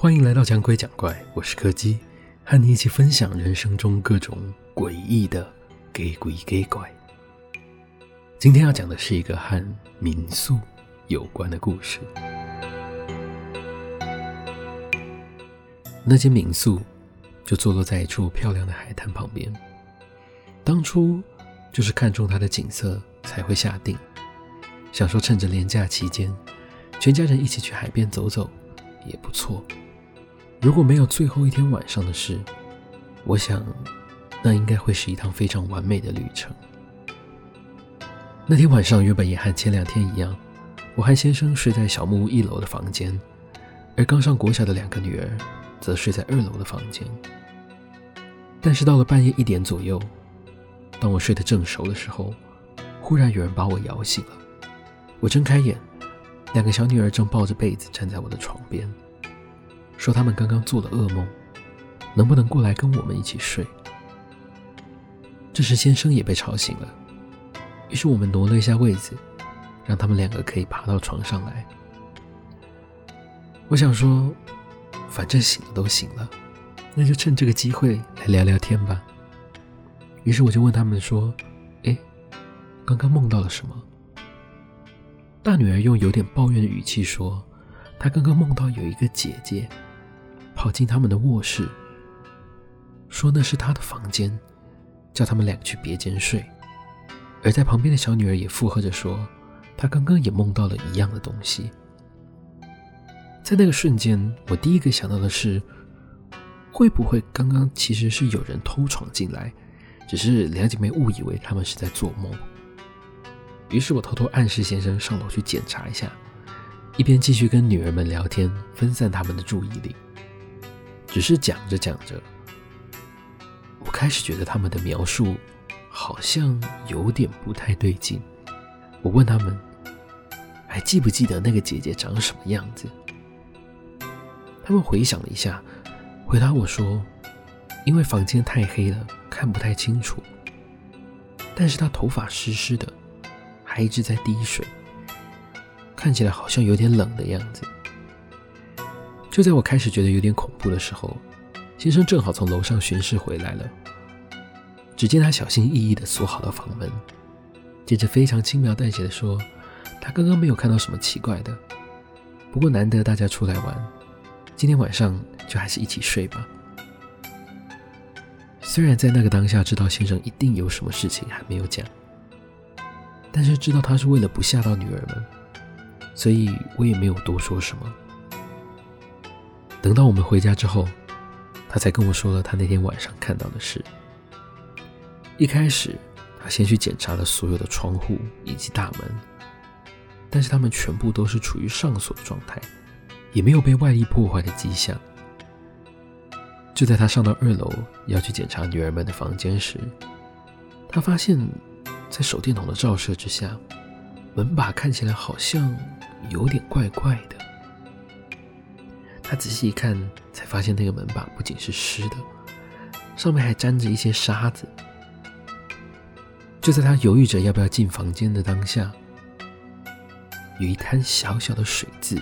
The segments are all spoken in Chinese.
欢迎来到讲鬼讲怪，我是柯基，和你一起分享人生中各种诡异的给鬼给怪。今天要讲的是一个和民宿有关的故事。那间民宿就坐落在一处漂亮的海滩旁边，当初就是看中它的景色才会下定，想说趁着连假期间，全家人一起去海边走走也不错。如果没有最后一天晚上的事，我想，那应该会是一趟非常完美的旅程。那天晚上原本也和前两天一样，我和先生睡在小木屋一楼的房间，而刚上国小的两个女儿则睡在二楼的房间。但是到了半夜一点左右，当我睡得正熟的时候，忽然有人把我摇醒了。我睁开眼，两个小女儿正抱着被子站在我的床边。说他们刚刚做了噩梦，能不能过来跟我们一起睡？这时先生也被吵醒了，于是我们挪了一下位子，让他们两个可以爬到床上来。我想说，反正醒了都醒了，那就趁这个机会来聊聊天吧。于是我就问他们说：“哎，刚刚梦到了什么？”大女儿用有点抱怨的语气说：“她刚刚梦到有一个姐姐。”跑进他们的卧室，说那是他的房间，叫他们俩去别间睡。而在旁边的小女儿也附和着说，她刚刚也梦到了一样的东西。在那个瞬间，我第一个想到的是，会不会刚刚其实是有人偷闯进来，只是两姐妹误以为他们是在做梦。于是我偷偷暗示先生上楼去检查一下，一边继续跟女儿们聊天，分散他们的注意力。只是讲着讲着，我开始觉得他们的描述好像有点不太对劲。我问他们，还记不记得那个姐姐长什么样子？他们回想了一下，回答我说，因为房间太黑了，看不太清楚。但是她头发湿湿的，还一直在滴水，看起来好像有点冷的样子。就在我开始觉得有点恐怖的时候，先生正好从楼上巡视回来了。只见他小心翼翼地锁好了房门，接着非常轻描淡写地说：“他刚刚没有看到什么奇怪的，不过难得大家出来玩，今天晚上就还是一起睡吧。”虽然在那个当下知道先生一定有什么事情还没有讲，但是知道他是为了不吓到女儿们，所以我也没有多说什么。等到我们回家之后，他才跟我说了他那天晚上看到的事。一开始，他先去检查了所有的窗户以及大门，但是他们全部都是处于上锁的状态，也没有被外力破坏的迹象。就在他上到二楼要去检查女儿们的房间时，他发现，在手电筒的照射之下，门把看起来好像有点怪怪的。他仔细一看，才发现那个门把不仅是湿的，上面还沾着一些沙子。就在他犹豫着要不要进房间的当下，有一滩小小的水渍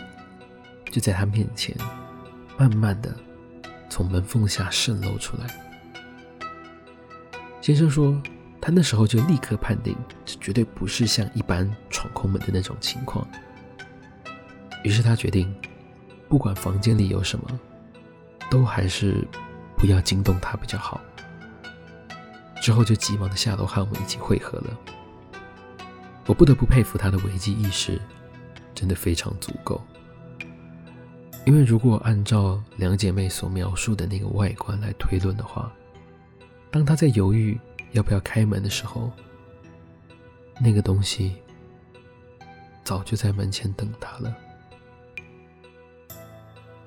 就在他面前，慢慢的从门缝下渗漏出来。先生说，他那时候就立刻判定，这绝对不是像一般闯空门的那种情况。于是他决定。不管房间里有什么，都还是不要惊动他比较好。之后就急忙的下楼和我们一起汇合了。我不得不佩服他的危机意识，真的非常足够。因为如果按照两姐妹所描述的那个外观来推论的话，当他在犹豫要不要开门的时候，那个东西早就在门前等他了。